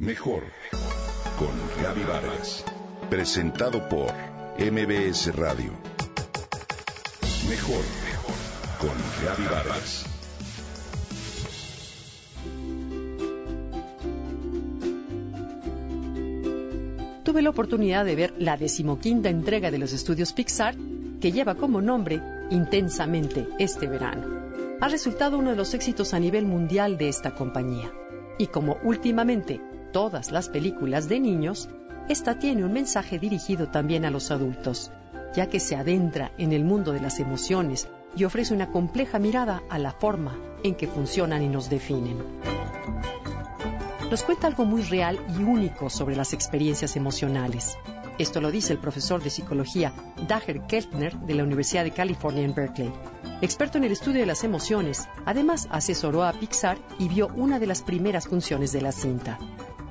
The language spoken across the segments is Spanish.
Mejor con Gaby Vargas. Presentado por MBS Radio. Mejor con Gaby Vargas. Tuve la oportunidad de ver la decimoquinta entrega de los estudios Pixar, que lleva como nombre Intensamente este verano. Ha resultado uno de los éxitos a nivel mundial de esta compañía. Y como últimamente todas las películas de niños, esta tiene un mensaje dirigido también a los adultos, ya que se adentra en el mundo de las emociones y ofrece una compleja mirada a la forma en que funcionan y nos definen. Nos cuenta algo muy real y único sobre las experiencias emocionales. Esto lo dice el profesor de psicología Dager Keltner de la Universidad de California en Berkeley. Experto en el estudio de las emociones, además asesoró a Pixar y vio una de las primeras funciones de la cinta.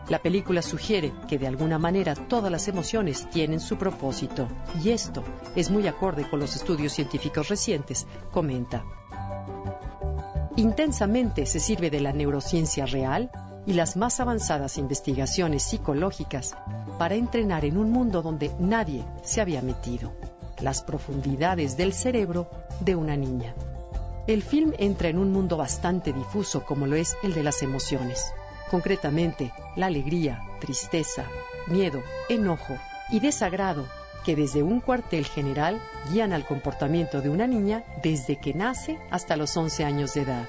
La película sugiere que de alguna manera todas las emociones tienen su propósito y esto es muy acorde con los estudios científicos recientes, comenta. Intensamente se sirve de la neurociencia real y las más avanzadas investigaciones psicológicas para entrenar en un mundo donde nadie se había metido, las profundidades del cerebro de una niña. El film entra en un mundo bastante difuso como lo es el de las emociones concretamente la alegría, tristeza, miedo, enojo y desagrado que desde un cuartel general guían al comportamiento de una niña desde que nace hasta los 11 años de edad.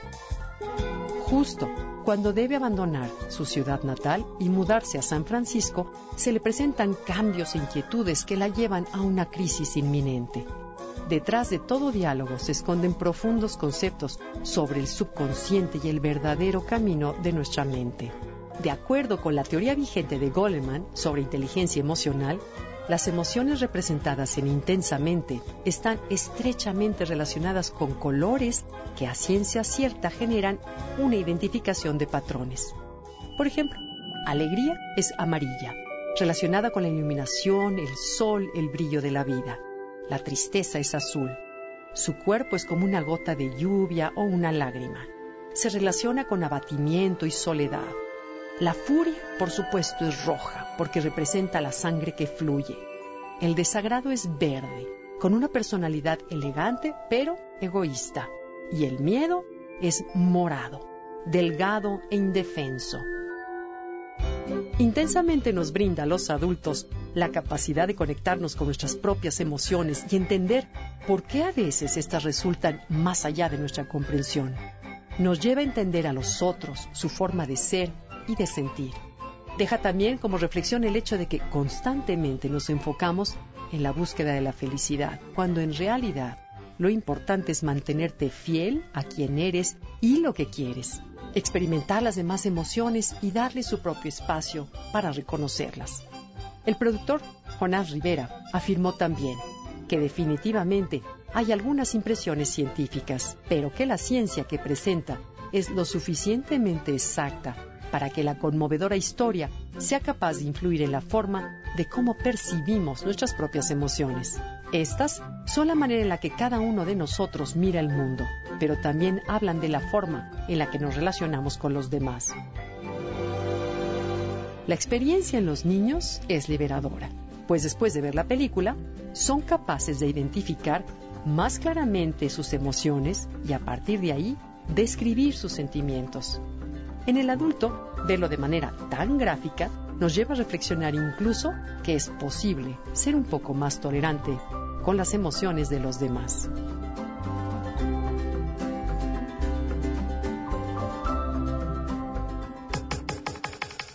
Justo cuando debe abandonar su ciudad natal y mudarse a San Francisco, se le presentan cambios e inquietudes que la llevan a una crisis inminente. Detrás de todo diálogo se esconden profundos conceptos sobre el subconsciente y el verdadero camino de nuestra mente. De acuerdo con la teoría vigente de Goleman sobre inteligencia emocional, las emociones representadas en intensamente están estrechamente relacionadas con colores que a ciencia cierta generan una identificación de patrones. Por ejemplo, alegría es amarilla, relacionada con la iluminación, el sol, el brillo de la vida. La tristeza es azul. Su cuerpo es como una gota de lluvia o una lágrima. Se relaciona con abatimiento y soledad. La furia, por supuesto, es roja, porque representa la sangre que fluye. El desagrado es verde, con una personalidad elegante, pero egoísta. Y el miedo es morado, delgado e indefenso. Intensamente nos brinda a los adultos la capacidad de conectarnos con nuestras propias emociones y entender por qué a veces estas resultan más allá de nuestra comprensión. Nos lleva a entender a los otros, su forma de ser y de sentir. Deja también como reflexión el hecho de que constantemente nos enfocamos en la búsqueda de la felicidad, cuando en realidad lo importante es mantenerte fiel a quien eres y lo que quieres experimentar las demás emociones y darle su propio espacio para reconocerlas. El productor Jonás Rivera afirmó también que definitivamente hay algunas impresiones científicas, pero que la ciencia que presenta es lo suficientemente exacta para que la conmovedora historia sea capaz de influir en la forma de cómo percibimos nuestras propias emociones. Estas son la manera en la que cada uno de nosotros mira el mundo, pero también hablan de la forma en la que nos relacionamos con los demás. La experiencia en los niños es liberadora, pues después de ver la película, son capaces de identificar más claramente sus emociones y a partir de ahí describir sus sentimientos. En el adulto, verlo de manera tan gráfica nos lleva a reflexionar incluso que es posible ser un poco más tolerante con las emociones de los demás.